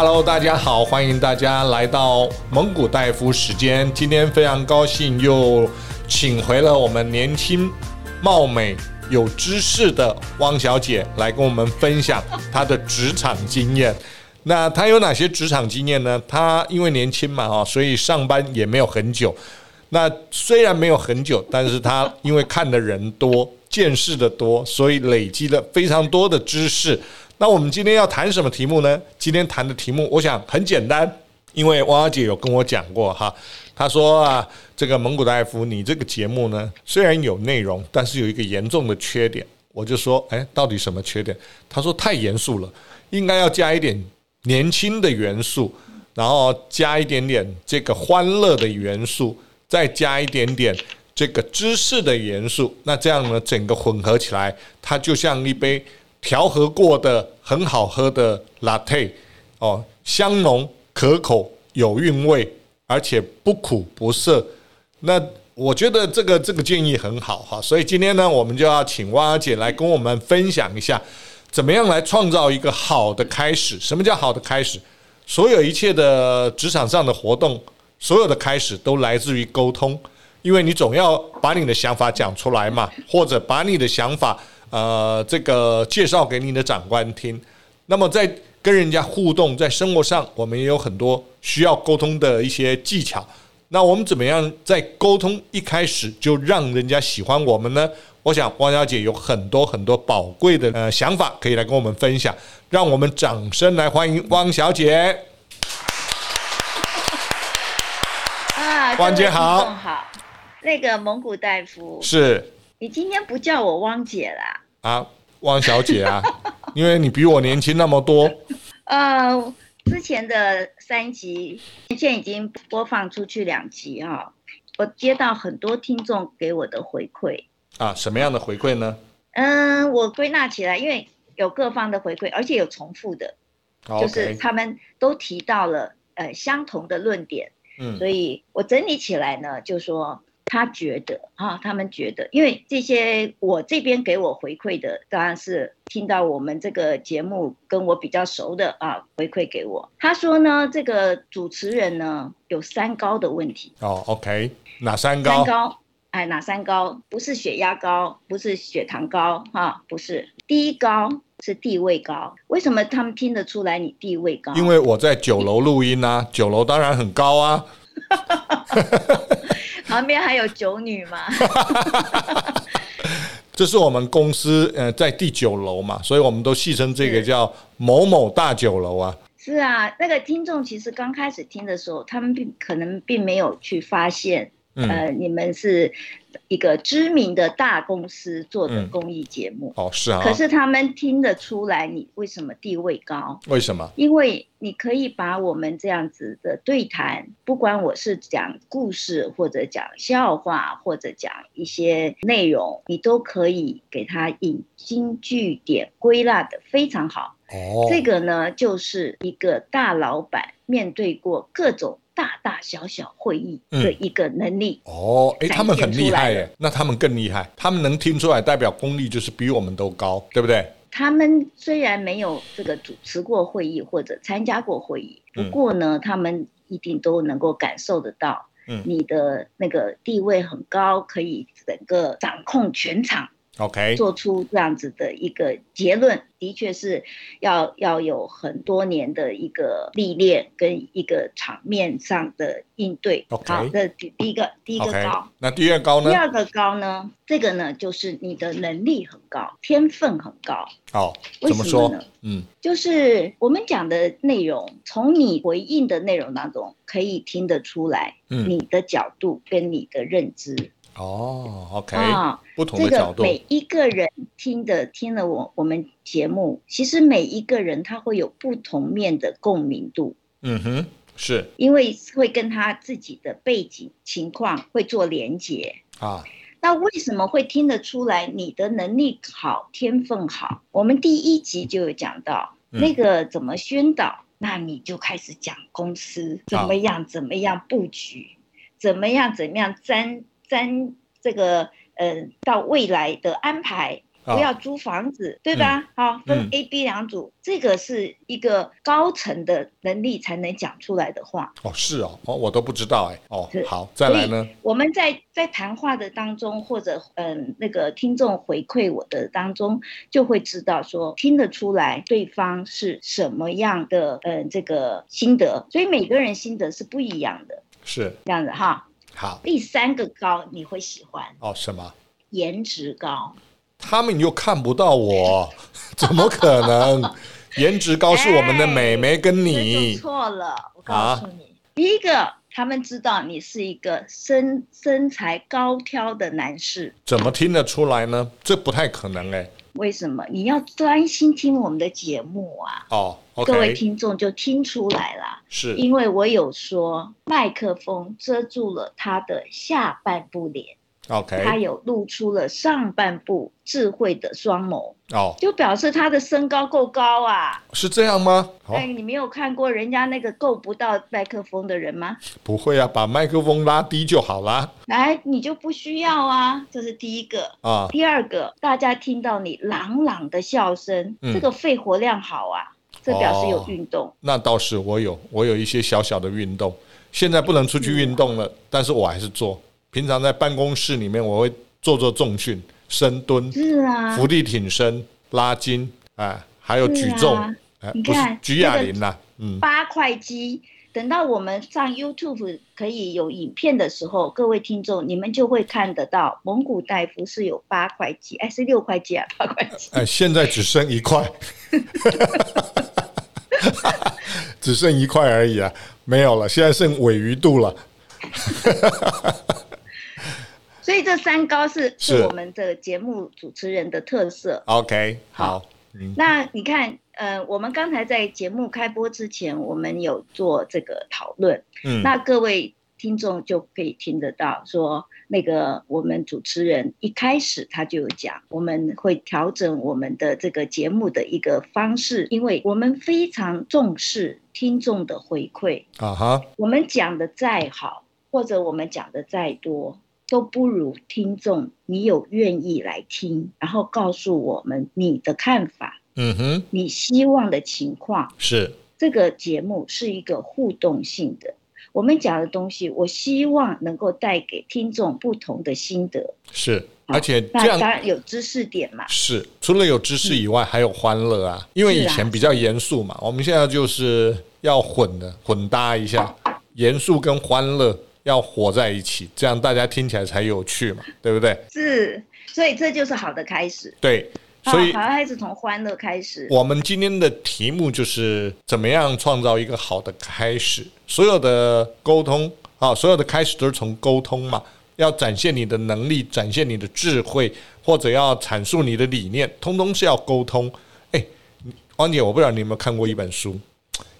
Hello，大家好，欢迎大家来到蒙古大夫时间。今天非常高兴又请回了我们年轻、貌美、有知识的汪小姐来跟我们分享她的职场经验。那她有哪些职场经验呢？她因为年轻嘛，哈，所以上班也没有很久。那虽然没有很久，但是她因为看的人多、见识的多，所以累积了非常多的知识。那我们今天要谈什么题目呢？今天谈的题目，我想很简单，因为汪小姐有跟我讲过哈，她说啊，这个蒙古大夫，你这个节目呢，虽然有内容，但是有一个严重的缺点。我就说，哎，到底什么缺点？她说太严肃了，应该要加一点年轻的元素，然后加一点点这个欢乐的元素，再加一点点这个知识的元素。那这样呢，整个混合起来，它就像一杯。调和过的很好喝的 latte 哦，香浓可口有韵味，而且不苦不涩。那我觉得这个这个建议很好哈，所以今天呢，我们就要请汪小姐来跟我们分享一下，怎么样来创造一个好的开始。什么叫好的开始？所有一切的职场上的活动，所有的开始都来自于沟通，因为你总要把你的想法讲出来嘛，或者把你的想法。呃，这个介绍给你的长官听。那么在跟人家互动，在生活上，我们也有很多需要沟通的一些技巧。那我们怎么样在沟通一开始就让人家喜欢我们呢？我想汪小姐有很多很多宝贵的呃想法可以来跟我们分享。让我们掌声来欢迎汪小姐。啊，汪姐好。好，那个蒙古大夫是。你今天不叫我汪姐啦？啊，汪小姐啊，因为你比我年轻那么多。呃，之前的三集现在已经播放出去两集啊、哦，我接到很多听众给我的回馈。啊，什么样的回馈呢？嗯、呃，我归纳起来，因为有各方的回馈，而且有重复的.就是他们都提到了呃相同的论点。嗯，所以我整理起来呢，就说。他觉得啊，他们觉得，因为这些我这边给我回馈的，当然是听到我们这个节目跟我比较熟的啊，回馈给我。他说呢，这个主持人呢有三高的问题。哦，OK，哪三高？三高，哎，哪三高？不是血压高，不是血糖高，哈、啊，不是。第一高是地位高。为什么他们听得出来你地位高？因为我在九楼录音啊，九楼当然很高啊。旁边还有九女吗？这是我们公司呃在第九楼嘛，所以我们都戏称这个叫某某大酒楼啊。是啊，那个听众其实刚开始听的时候，他们并可能并没有去发现，嗯、呃，你们是。一个知名的大公司做的公益节目，嗯、哦，是啊，可是他们听得出来你为什么地位高？为什么？因为你可以把我们这样子的对谈，不管我是讲故事，或者讲笑话，或者讲一些内容，你都可以给他引经据典，归纳得非常好。哦，这个呢，就是一个大老板面对过各种。大大小小会议的一个能力、嗯、哦，哎，他们很厉害耶，那他们更厉害，他们能听出来，代表功力就是比我们都高，对不对？他们虽然没有这个主持过会议或者参加过会议，不过呢，嗯、他们一定都能够感受得到，嗯，你的那个地位很高，可以整个掌控全场。OK，做出这样子的一个结论，的确是要要有很多年的一个历练跟一个场面上的应对。OK，好，这第第一个第一个高，okay. 那第二高呢？第二个高呢？这个呢，就是你的能力很高，天分很高。好，怎么说呢？嗯，就是我们讲的内容，从你回应的内容当中可以听得出来，嗯，你的角度跟你的认知。哦，OK，啊，不同的角度，这个每一个人听的听了我我们节目，其实每一个人他会有不同面的共鸣度。嗯哼，是，因为会跟他自己的背景情况会做连结啊。那为什么会听得出来你的能力好、天分好？我们第一集就有讲到、嗯、那个怎么宣导，那你就开始讲公司怎么样怎么样布局，怎么样怎么样沾。沾这个呃，到未来的安排，不要租房子，哦、对吧？好、嗯，分 A、B 两组、嗯，这个是一个高层的能力才能讲出来的话。哦，是哦，哦，我都不知道哎。哦，好，再来呢？我们在在谈话的当中，或者嗯，那个听众回馈我的当中，就会知道说听得出来对方是什么样的嗯这个心得，所以每个人心得是不一样的。是这样子哈。好，第三个高你会喜欢哦？什么？颜值高。他们又看不到我，怎么可能？颜值高是我们的美眉跟你。错了，我告诉你，啊，第一个，他们知道你是一个身身材高挑的男士。怎么听得出来呢？这不太可能哎。为什么？你要专心听我们的节目啊！哦，okay，各位听众就听出来了，是因为我有说麦克风遮住了他的下半部脸。OK，他有露出了上半部智慧的双眸哦，就表示他的身高够高啊，是这样吗？哎，你没有看过人家那个够不到麦克风的人吗？不会啊，把麦克风拉低就好啦。来，你就不需要啊，这是第一个啊。第二个，大家听到你朗朗的笑声，嗯，这个肺活量好啊，这表示有运动。哦，那倒是，我有，我有一些小小的运动，现在不能出去运动了，但是我还是做。平常在办公室里面，我会做做重训，深蹲，是啊，伏地挺身、拉筋，啊，还有举重，啊啊、你看举哑铃呐，嗯，八块肌。等到我们上 YouTube 可以有影片的时候，各位听众，你们就会看得到蒙古大夫是有八块肌，哎，是六块肌啊，八块肌，哎，现在只剩一块，只剩一块而已啊，没有了，现在剩尾鱼肚了。这三高是是。我们的节目主持人的特色。OK，好，嗯，那你看，呃，我们刚才在节目开播之前，我们有做这个讨论，嗯，那各位听众就可以听得到，说那个我们主持人一开始他就有讲，我们会调整我们的这个节目的一个方式，因为我们非常重视听众的回馈。啊哈，我们讲的再好，或者我们讲的再多。都不如听众，你有愿意来听，然后告诉我们你的看法，嗯哼，你希望的情况是这个节目是一个互动性的，我们讲的东西，我希望能够带给听众不同的心得，是，而且这样当然有知识点嘛，是，除了有知识以外，还有欢乐啊，因为以前比较严肃嘛，我们现在就是要混的混搭一下，严肃跟欢乐。要活在一起，这样大家听起来才有趣嘛，对不对？是，所以这就是好的开始。对，所以好的开始从欢乐开始。我们今天的题目就是怎么样创造一个好的开始。所有的沟通啊，所有的开始都是从沟通嘛。要展现你的能力，展现你的智慧，或者要阐述你的理念，通通是要沟通。哎，汪姐，我不知道你有没有看过一本书。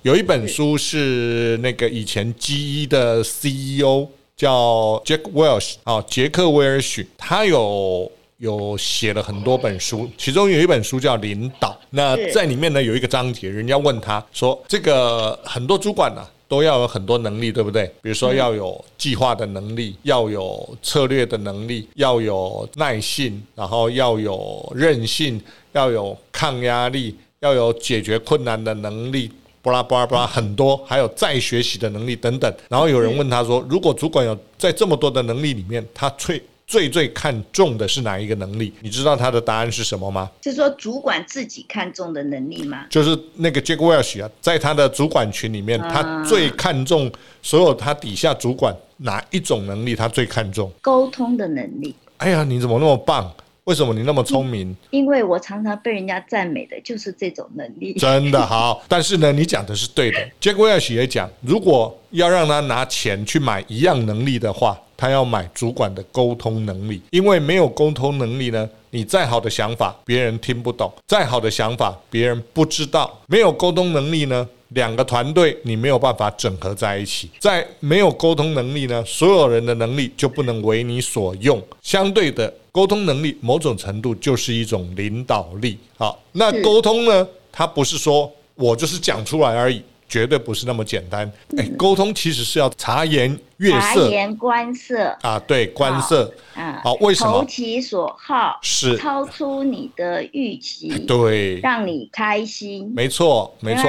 有一本书是那个以前 GE 的 CEO 叫 Jack Welch 啊，杰克威尔许，他有有写了很多本书，其中有一本书叫《领导》。那在里面呢，有一个章节，人家问他说：“这个很多主管呢、啊，都要有很多能力，对不对？比如说要有计划的能力，要有策略的能力，要有耐性，然后要有韧性，要有抗压力，要有解决困难的能力。”巴拉巴拉巴拉很多，还有再学习的能力等等。然后有人问他说：“如果主管有在这么多的能力里面，他最最最看重的是哪一个能力？你知道他的答案是什么吗？”是说主管自己看重的能力吗？就是那个 Jack Welch 啊，在他的主管群里面，他最看重所有他底下主管哪一种能力？他最看重沟通的能力。哎呀，你怎么那么棒？为什么你那么聪明？因为我常常被人家赞美的就是这种能力。真的好，但是呢，你讲的是对的。Jack Welch 也讲，如果要让他拿钱去买一样能力的话，他要买主管的沟通能力。因为没有沟通能力呢，你再好的想法别人听不懂，再好的想法别人不知道。没有沟通能力呢，两个团队你没有办法整合在一起。在没有沟通能力呢，所有人的能力就不能为你所用。相对的。沟通能力某种程度就是一种领导力。好，那沟通呢？它不是说我就是讲出来而已，绝对不是那么简单。哎、嗯，沟通其实是要察言悦色，察言观色啊，对，观色，啊，好，为什么？投其所好，是超出你的预期，对，让你开心，没错，没错。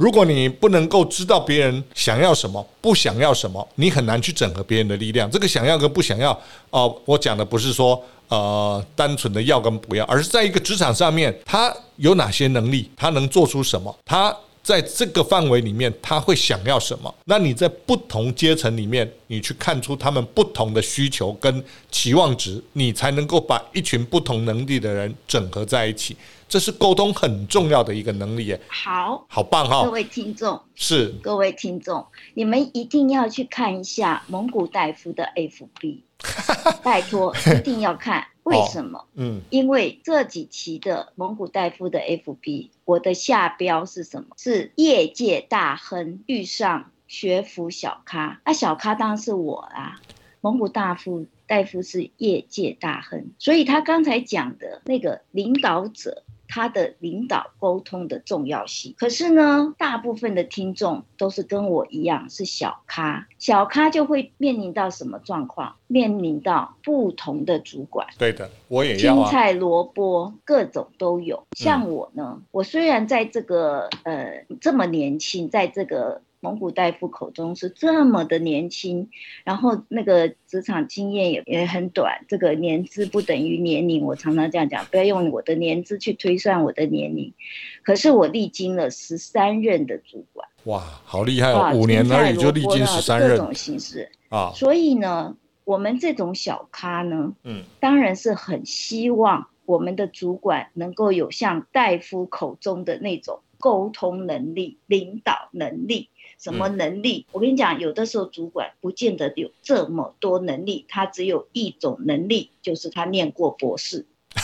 如果你不能够知道别人想要什么，不想要什么，你很难去整合别人的力量。这个想要跟不想要，哦、我讲的不是说呃单纯的要跟不要，而是在一个职场上面，他有哪些能力，他能做出什么，他在这个范围里面他会想要什么。那你在不同阶层里面，你去看出他们不同的需求跟期望值，你才能够把一群不同能力的人整合在一起。这是沟通很重要的一个能力耶，好，好棒哈！各位听众是各位听众，你们一定要去看一下蒙古大夫的 FB，拜托一定要看。为什么？哦、嗯，因为这几期的蒙古大夫的 FB，我的下标是什么？是业界大亨遇上学府小咖，那、啊、小咖当然是我啊。蒙古大夫。大夫是业界大亨，所以他刚才讲的那个领导者，他的领导沟通的重要性。可是呢，大部分的听众都是跟我一样是小咖，小咖就会面临到什么状况？面临到不同的主管。对的，我也要、啊、青菜萝卜各种都有。像我呢，嗯、我虽然在这个呃这么年轻，在这个。萌骨戴夫口中是这么的年轻，然后那个职场经验也也很短，这个年资不等于年龄，我常常这样讲，不要用我的年资去推算我的年龄。可是我历经了十三任的主管，哇，好厉害哦！五年而已就历经十三任，各种形式啊。所以呢，我们这种小咖呢，嗯，当然是很希望我们的主管能够有像大夫口中的那种沟通能力、领导能力。什么能力？嗯、我跟你讲，有的时候主管不见得有这么多能力，他只有一种能力，就是他念过博士。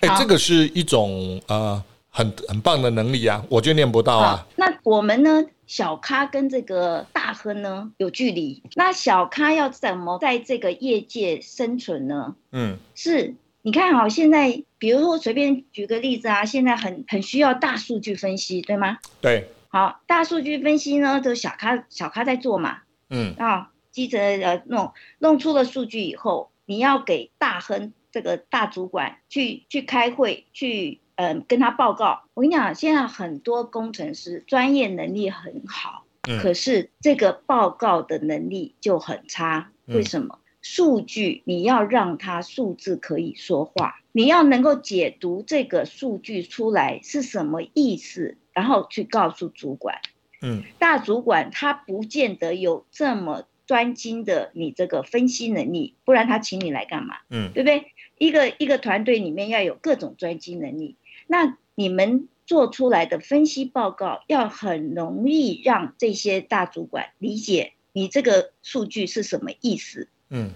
哎、欸，这个是一种呃很很棒的能力啊，我就念不到啊。那我们呢，小咖跟这个大亨呢有距离。那小咖要怎么在这个业界生存呢？嗯，是，你看好现在，比如说随便举个例子啊，现在很很需要大数据分析，对吗？对。好，大数据分析呢，都小咖小咖在做嘛。嗯啊，记者呃弄弄出了数据以后，你要给大亨这个大主管去去开会，去嗯、呃、跟他报告。我跟你讲，现在很多工程师专业能力很好，嗯、可是这个报告的能力就很差。为什么？嗯、数据你要让他数字可以说话，你要能够解读这个数据出来是什么意思。然后去告诉主管，嗯，大主管他不见得有这么专精的你这个分析能力，不然他请你来干嘛？嗯，对不对？一个一个团队里面要有各种专精能力，那你们做出来的分析报告要很容易让这些大主管理解你这个数据是什么意思？嗯，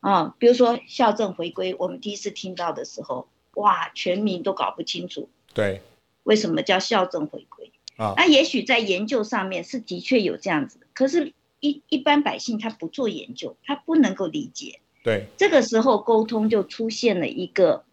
啊，比如说校正回归，我们第一次听到的时候，哇，全民都搞不清楚。对。为什么叫校正回归啊？那也许在研究上面是的确有这样子，可是一一般百姓他不做研究，他不能够理解。对，这个时候沟通就出现了一个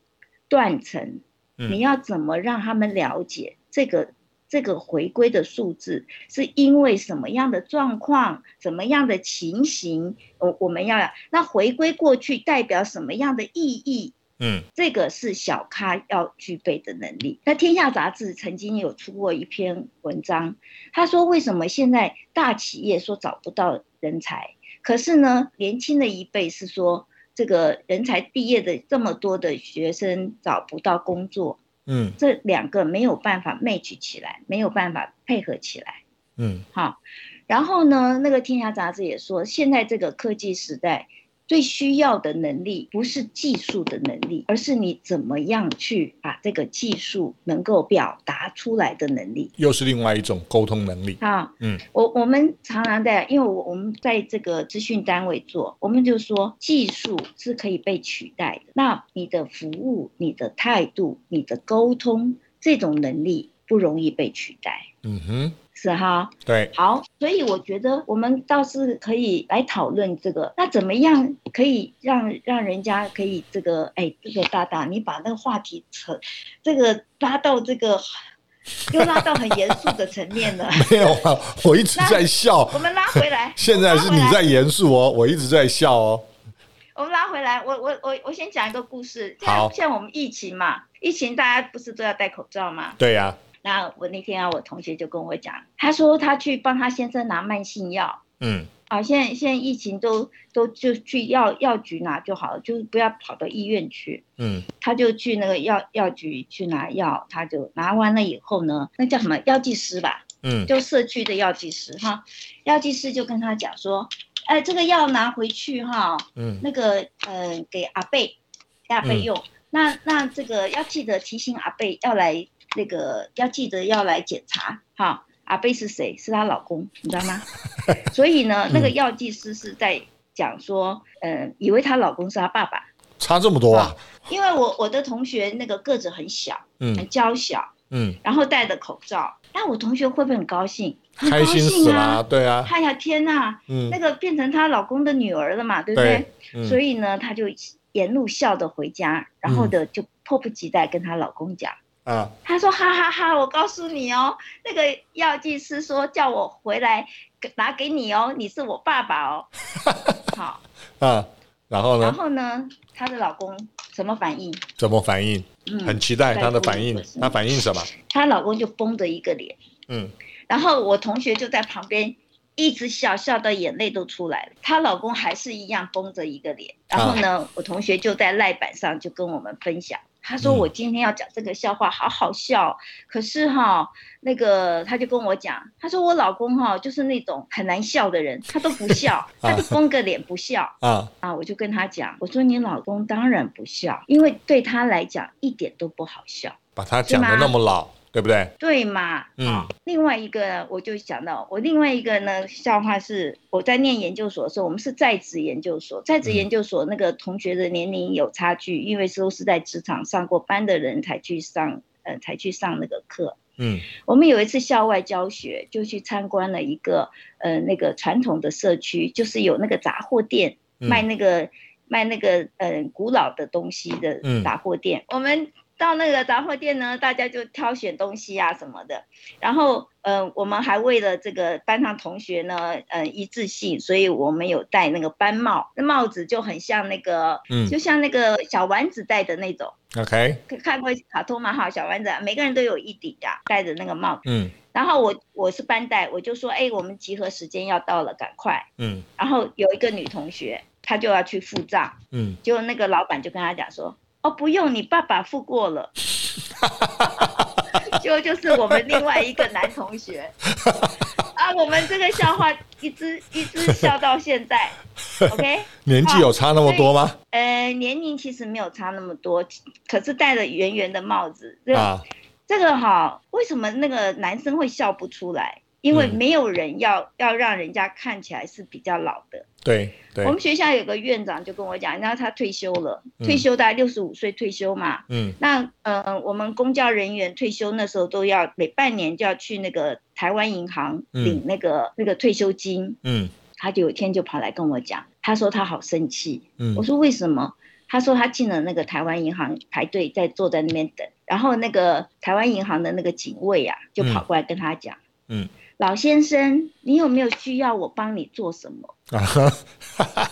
断层。嗯，你要怎么让他们了解这个这个回归的数字是因为什么样的状况、什么样的情形？我我们要那回归过去代表什么样的意义？嗯，这个是小咖要具备的能力。那《天下杂志》曾经有出过一篇文章，他说为什么现在大企业说找不到人才，可是呢，年轻的一辈是说这个人才毕业的这么多的学生找不到工作。嗯，这两个没有办法 match 起来，没有办法配合起来。嗯，好，然后呢，那个《天下杂志》也说，现在这个科技时代。最需要的能力不是技术的能力，而是你怎么样去把这个技术能够表达出来的能力，又是另外一种沟通能力。啊，嗯，我我们常常在，因为我我们在这个资讯单位做，我们就说技术是可以被取代的，那你的服务、你的态度、你的沟通这种能力不容易被取代。嗯哼。是哈，对，好，所以我觉得我们倒是可以来讨论这个，那怎么样可以让让人家可以这个，哎，这个大大，你把那个话题扯，这个拉到这个又拉到很严肃的层面了。没有啊，我一直在笑。我们拉回来。现在是你在严肃哦，我一直在笑哦。我们拉回来，我我我我先讲一个故事。好，像我们疫情嘛，疫情大家不是都要戴口罩吗？对呀、啊。那我那天啊，我同学就跟我讲，他说他去帮他先生拿慢性药。嗯。啊，现在现在疫情都都就去药药局拿就好了，就不要跑到医院去。嗯，他就去那个药药局去拿药，他就拿完了以后呢，那叫什么药剂师吧？嗯，就社区的药剂师哈，药剂师就跟他讲说，哎，这个药拿回去哈，嗯，那个呃给阿贝给阿贝用，嗯、那那这个要记得提醒阿贝要来那个要记得要来检查哈。阿贝是谁？是她老公，你知道吗？所以呢，那个药剂师是在讲说，嗯、呃，以为她老公是她爸爸，差这么多啊？因为我我的同学那个个子很小，嗯，很娇小，嗯，然后戴着口罩，那我同学会不会很高兴？很高兴啊，开心死了，对啊，哎呀天呐，嗯，那个变成她老公的女儿了嘛，对不对？对嗯、所以呢，她就沿路笑着回家，然后的就迫不及待跟她老公讲。啊，他说哈哈哈，我告诉你哦，那个药剂师说叫我回来拿给你哦，你是我爸爸哦。好，啊，然后呢？然后呢？她的老公什么反应？怎么反应？嗯，很期待她的反应。她反应什么？她老公就绷着一个脸。嗯，然后我同学就在旁边一直笑，笑到眼泪都出来了。她老公还是一样绷着一个脸。然后呢，啊、我同学就在赖板上就跟我们分享。他说：“我今天要讲这个笑话，好好笑。嗯、可是哈，那个他就跟我讲，他说我老公哈就是那种很难笑的人，他都不笑，他就绷个脸不笑。啊啊！我就跟他讲，我说你老公当然不笑，因为对他来讲一点都不好笑。把他讲的那么老。”对不对？对嘛，嗯。另外一个呢，我就想到我另外一个呢笑话是，我在念研究所的时候，我们是在职研究所，在职研究所那个同学的年龄有差距，因为都是在职场上过班的人才去上，呃，才去上那个课。嗯。我们有一次校外教学，就去参观了一个，呃，那个传统的社区，就是有那个杂货店卖那个卖那个，呃，古老的东西的杂货店。我们。到那个杂货店呢，大家就挑选东西啊什么的。然后，嗯、呃，我们还为了这个班上同学呢，嗯、呃，一致性，所以我们有戴那个班帽，那帽子就很像那个，嗯，就像那个小丸子戴的那种。OK，看过卡通嘛？哈，小丸子，每个人都有一顶的，戴着那个帽子。嗯。然后我我是班带，我就说，哎，我们集合时间要到了，赶快。嗯。然后有一个女同学，她就要去付账。嗯。结果那个老板就跟她讲说。哦，不用，你爸爸付过了，就就是我们另外一个男同学啊，我们这个笑话一直一直笑到现在，OK？年纪有差那么多吗？呃，年龄其实没有差那么多，可是戴了圆圆的帽子，啊，这个哈，为什么那个男生会笑不出来？因为没有人要、嗯、要让人家看起来是比较老的。对对。我们学校有个院长就跟我讲，然后他退休了，嗯、退休大概六十五岁退休嘛。嗯。那嗯、呃，我们公教人员退休那时候都要每半年就要去那个台湾银行领那个、嗯、那个退休金。嗯。他就有一天就跑来跟我讲，他说他好生气。嗯。我说为什么？他说他进了那个台湾银行排队，在坐在那边等，然后那个台湾银行的那个警卫啊，就跑过来跟他讲。嗯。嗯老先生，你有没有需要我帮你做什么？啊哈，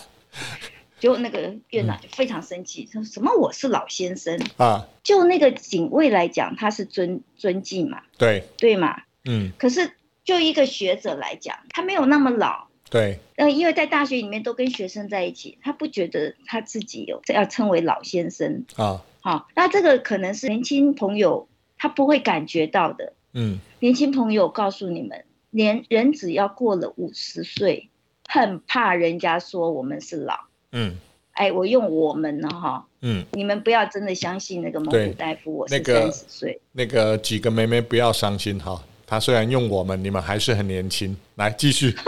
就那个院长就非常生气，说什么我是老先生 啊？就那个警卫来讲，他是尊尊敬嘛？对对嘛？嗯。可是就一个学者来讲，他没有那么老。对。呃，因为在大学里面都跟学生在一起，他不觉得他自己有要称为老先生啊。好，那这个可能是年轻朋友他不会感觉到的。嗯。年轻朋友告诉你们。连人只要过了五十岁，很怕人家说我们是老。嗯，哎，我用我们了哈。嗯，你们不要真的相信那个蒙古大夫，我是三十岁。那个几个妹妹不要伤心哈，他虽然用我们，你们还是很年轻。来继续。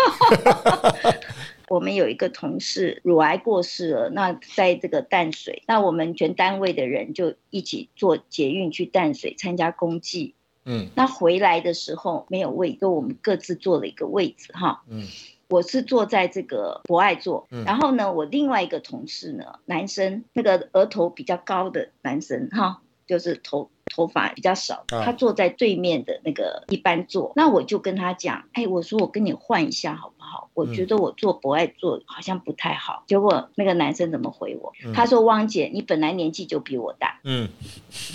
我们有一个同事乳癌过世了，那在这个淡水，那我们全单位的人就一起坐捷运去淡水参加公祭。嗯，那回来的时候没有位，就我们各自坐了一个位置哈。嗯，我是坐在这个博爱座，嗯，然后呢，我另外一个同事呢，男生，那个额头比较高的男生哈，就是头头发比较少，他坐在对面的那个一般座。那我就跟他讲，哎，我说我跟你换一下好不好？我觉得我坐博爱座好像不太好。结果那个男生怎么回我？他说：“汪姐，你本来年纪就比我大。”嗯。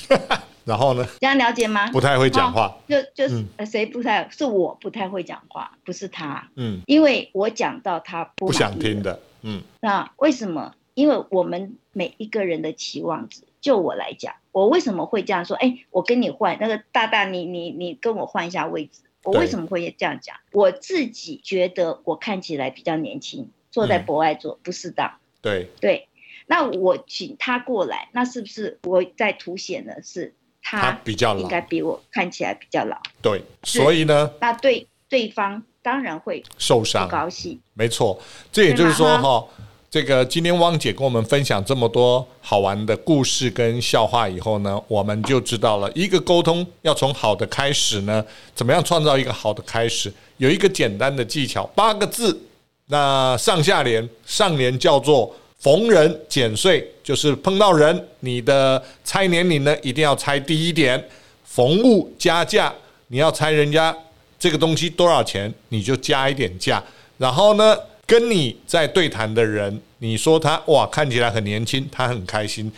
然后呢？这样了解吗？不太会讲话，就就是谁不太是我不太会讲话，不是他。嗯，因为我讲到他不，不想听的。嗯，那为什么？因为我们每一个人的期望值，就我来讲，我为什么会这样说？哎，我跟你换那个大大，你你你跟我换一下位置。我为什么会这样讲？我自己觉得我看起来比较年轻，坐在博爱座不适当。对对，那我请他过来，那是不是我在凸显的是？他比较老，应该比我看起来比较老。对，所以呢，那对对方当然会受伤，不高兴。没错，这也就是说哈，这个今天汪姐跟我们分享这么多好玩的故事跟笑话以后呢，我们就知道了一个沟通要从好的开始呢，怎么样创造一个好的开始？有一个简单的技巧，八个字，那上下联，上联叫做。逢人减税，就是碰到人，你的猜年龄呢，一定要猜低一点。逢物加价，你要猜人家这个东西多少钱，你就加一点价。然后呢，跟你在对谈的人，你说他哇，看起来很年轻，他很开心。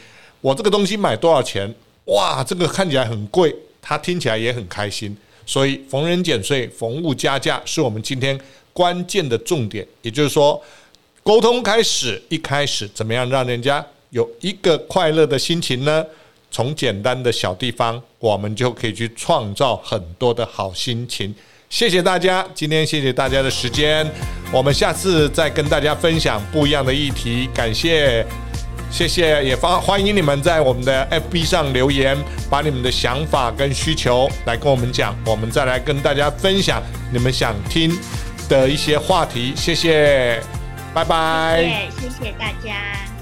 我这个东西买多少钱？哇，这个看起来很贵，他听起来也很开心。所以逢人减税，逢物加价，是我们今天关键的重点。也就是说。沟通开始，一开始怎么样让人家有一个快乐的心情呢？从简单的小地方，我们就可以去创造很多的好心情。谢谢大家，今天谢谢大家的时间，我们下次再跟大家分享不一样的议题。感谢，谢谢，也欢欢迎你们在我们的 FB 上留言，把你们的想法跟需求来跟我们讲，我们再来跟大家分享你们想听的一些话题。谢谢。拜拜，谢谢，谢谢大家。